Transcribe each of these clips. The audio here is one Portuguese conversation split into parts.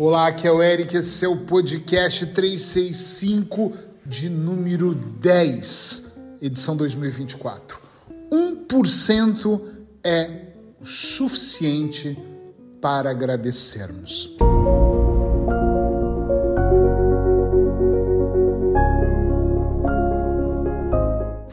Olá, aqui é o Eric, esse é o podcast 365 de número 10, edição 2024. 1% é o suficiente para agradecermos.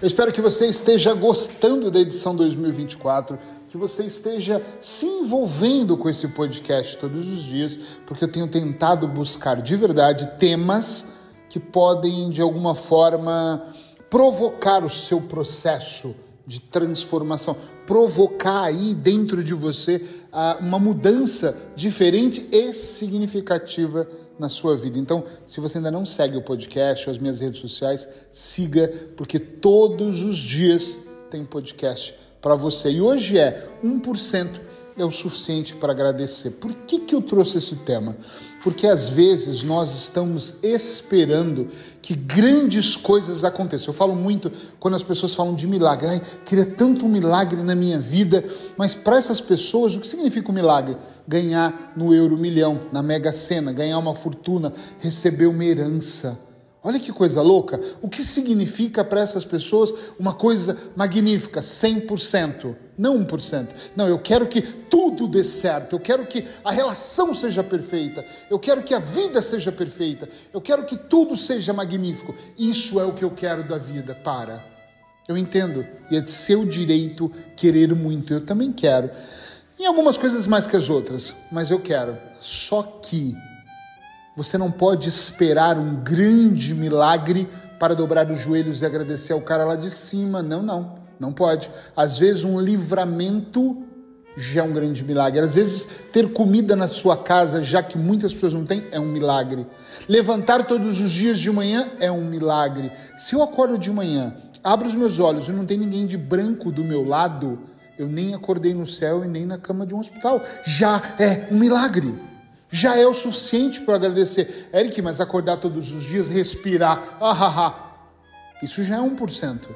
Eu espero que você esteja gostando da edição 2024, que você esteja se envolvendo com esse podcast todos os dias, porque eu tenho tentado buscar de verdade temas que podem de alguma forma provocar o seu processo de transformação, provocar aí dentro de você uh, uma mudança diferente e significativa na sua vida. Então, se você ainda não segue o podcast ou as minhas redes sociais, siga, porque todos os dias tem podcast para você. E hoje é 1% é o suficiente para agradecer. Por que, que eu trouxe esse tema? Porque às vezes nós estamos esperando que grandes coisas aconteçam. Eu falo muito quando as pessoas falam de milagre. Ai, queria tanto um milagre na minha vida, mas para essas pessoas, o que significa um milagre? Ganhar no euro milhão, na mega sena, ganhar uma fortuna, receber uma herança. Olha que coisa louca. O que significa para essas pessoas uma coisa magnífica? 100%, não 1%. Não, eu quero que tudo dê certo. Eu quero que a relação seja perfeita. Eu quero que a vida seja perfeita. Eu quero que tudo seja magnífico. Isso é o que eu quero da vida. Para. Eu entendo. E é de seu direito querer muito. Eu também quero. Em algumas coisas mais que as outras, mas eu quero. Só que você não pode esperar um grande milagre para dobrar os joelhos e agradecer ao cara lá de cima. Não, não. Não pode. Às vezes, um livramento já é um grande milagre. Às vezes, ter comida na sua casa, já que muitas pessoas não têm, é um milagre. Levantar todos os dias de manhã é um milagre. Se eu acordo de manhã, abro os meus olhos e não tem ninguém de branco do meu lado, eu nem acordei no céu e nem na cama de um hospital. Já é um milagre já é o suficiente para agradecer. Eric, mas acordar todos os dias, respirar, ah, ah, ah. isso já é 1%.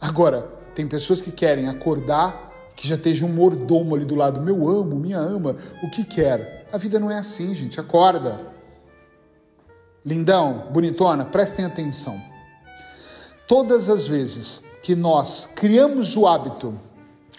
Agora, tem pessoas que querem acordar, que já esteja um mordomo ali do lado, meu amo, minha ama, o que quer. A vida não é assim, gente, acorda. Lindão, bonitona, prestem atenção. Todas as vezes que nós criamos o hábito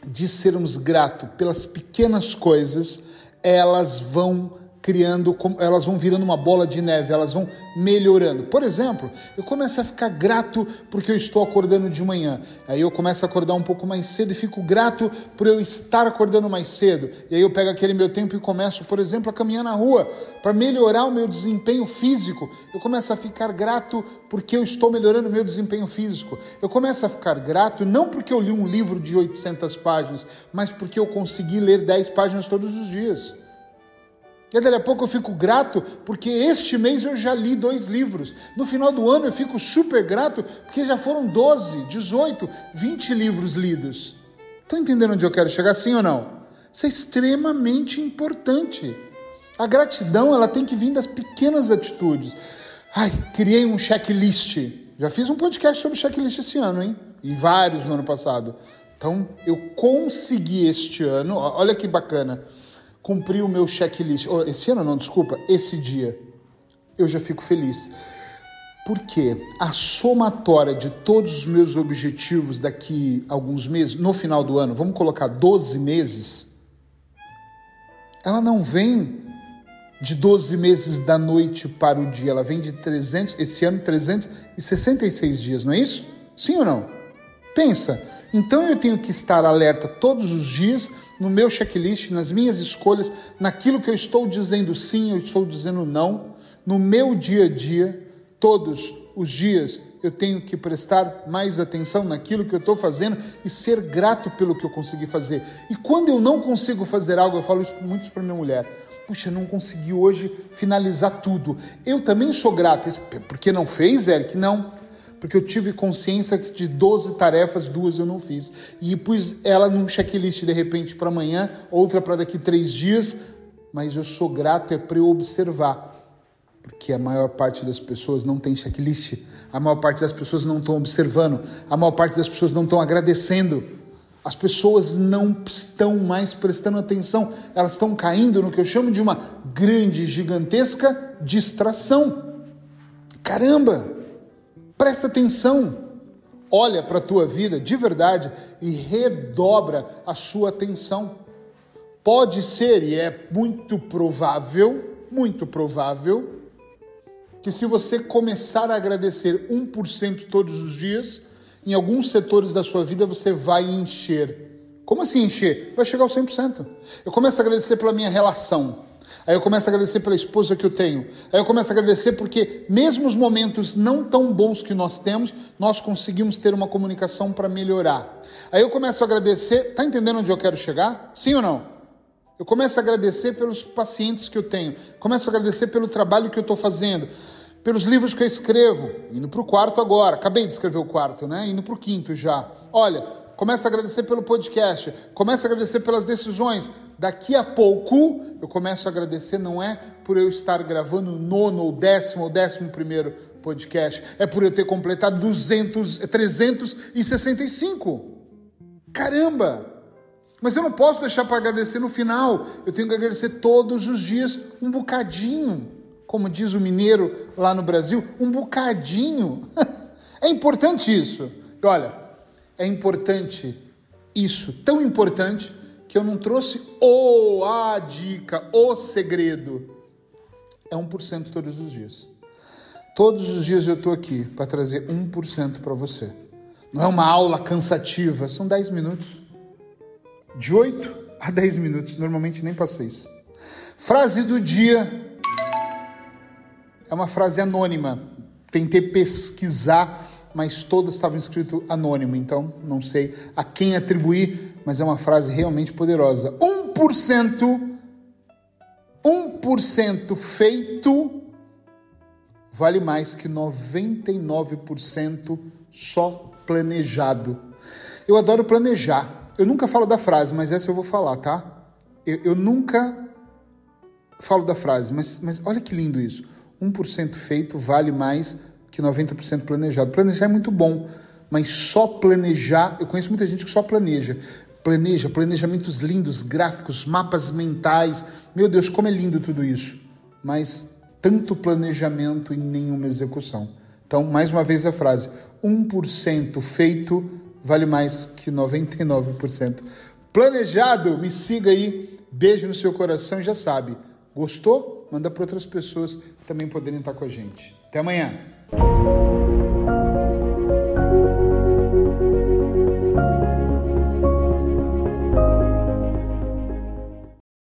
de sermos gratos pelas pequenas coisas, elas vão criando, elas vão virando uma bola de neve, elas vão melhorando. Por exemplo, eu começo a ficar grato porque eu estou acordando de manhã. Aí eu começo a acordar um pouco mais cedo e fico grato por eu estar acordando mais cedo. E aí eu pego aquele meu tempo e começo, por exemplo, a caminhar na rua para melhorar o meu desempenho físico. Eu começo a ficar grato porque eu estou melhorando o meu desempenho físico. Eu começo a ficar grato não porque eu li um livro de 800 páginas, mas porque eu consegui ler 10 páginas todos os dias. E daí a pouco eu fico grato porque este mês eu já li dois livros. No final do ano eu fico super grato porque já foram 12, 18, 20 livros lidos. Estão entendendo onde eu quero chegar, sim ou não? Isso é extremamente importante. A gratidão ela tem que vir das pequenas atitudes. Ai, criei um checklist. Já fiz um podcast sobre checklist esse ano, hein? E vários no ano passado. Então eu consegui este ano, olha que bacana cumpri o meu checklist. Oh, esse ano não, desculpa, esse dia. Eu já fico feliz. Porque a somatória de todos os meus objetivos daqui alguns meses, no final do ano, vamos colocar 12 meses, ela não vem de 12 meses da noite para o dia, ela vem de 300, esse ano 366 dias, não é isso? Sim ou não? Pensa. Então eu tenho que estar alerta todos os dias no meu checklist, nas minhas escolhas, naquilo que eu estou dizendo sim, eu estou dizendo não, no meu dia a dia, todos os dias eu tenho que prestar mais atenção naquilo que eu estou fazendo e ser grato pelo que eu consegui fazer. E quando eu não consigo fazer algo, eu falo isso muito para minha mulher. Puxa, não consegui hoje finalizar tudo. Eu também sou grato. Porque não fez, Eric? Não porque eu tive consciência que de 12 tarefas, duas eu não fiz. E pus ela num checklist de repente para amanhã, outra para daqui três dias, mas eu sou grato é para eu observar. Porque a maior parte das pessoas não tem checklist, a maior parte das pessoas não estão observando, a maior parte das pessoas não estão agradecendo. As pessoas não estão mais prestando atenção, elas estão caindo no que eu chamo de uma grande, gigantesca distração. Caramba! Presta atenção. Olha para a tua vida de verdade e redobra a sua atenção. Pode ser, e é muito provável, muito provável, que se você começar a agradecer 1% todos os dias, em alguns setores da sua vida você vai encher. Como assim encher? Vai chegar ao 100%. Eu começo a agradecer pela minha relação. Aí eu começo a agradecer pela esposa que eu tenho. Aí eu começo a agradecer porque, mesmo os momentos não tão bons que nós temos, nós conseguimos ter uma comunicação para melhorar. Aí eu começo a agradecer. Tá entendendo onde eu quero chegar? Sim ou não? Eu começo a agradecer pelos pacientes que eu tenho. Começo a agradecer pelo trabalho que eu estou fazendo pelos livros que eu escrevo, indo para o quarto agora, acabei de escrever o quarto, né? Indo para o quinto já. Olha, começa a agradecer pelo podcast, começa a agradecer pelas decisões. Daqui a pouco eu começo a agradecer, não é por eu estar gravando o nono, ou décimo, ou décimo primeiro podcast, é por eu ter completado 200, 365. Caramba! Mas eu não posso deixar para agradecer no final, eu tenho que agradecer todos os dias um bocadinho como diz o mineiro lá no Brasil, um bocadinho. é importante isso. E olha, é importante isso, tão importante que eu não trouxe o a dica, o segredo. É 1% todos os dias. Todos os dias eu estou aqui para trazer 1% para você. Não é uma aula cansativa, são 10 minutos. De 8 a 10 minutos, normalmente nem passei isso. Frase do dia é uma frase anônima. Tentei pesquisar, mas todas estavam escrito anônimo, então não sei a quem atribuir, mas é uma frase realmente poderosa. 1%, 1% feito vale mais que 99% só planejado. Eu adoro planejar. Eu nunca falo da frase, mas essa eu vou falar, tá? Eu, eu nunca falo da frase, mas, mas olha que lindo isso. 1% feito vale mais que 90% planejado. Planejar é muito bom, mas só planejar, eu conheço muita gente que só planeja. Planeja, planejamentos lindos, gráficos, mapas mentais. Meu Deus, como é lindo tudo isso. Mas tanto planejamento e nenhuma execução. Então, mais uma vez a frase: 1% feito vale mais que 99%. Planejado, me siga aí. Beijo no seu coração e já sabe. Gostou? Manda para outras pessoas também poderem estar com a gente. Até amanhã. Thank you.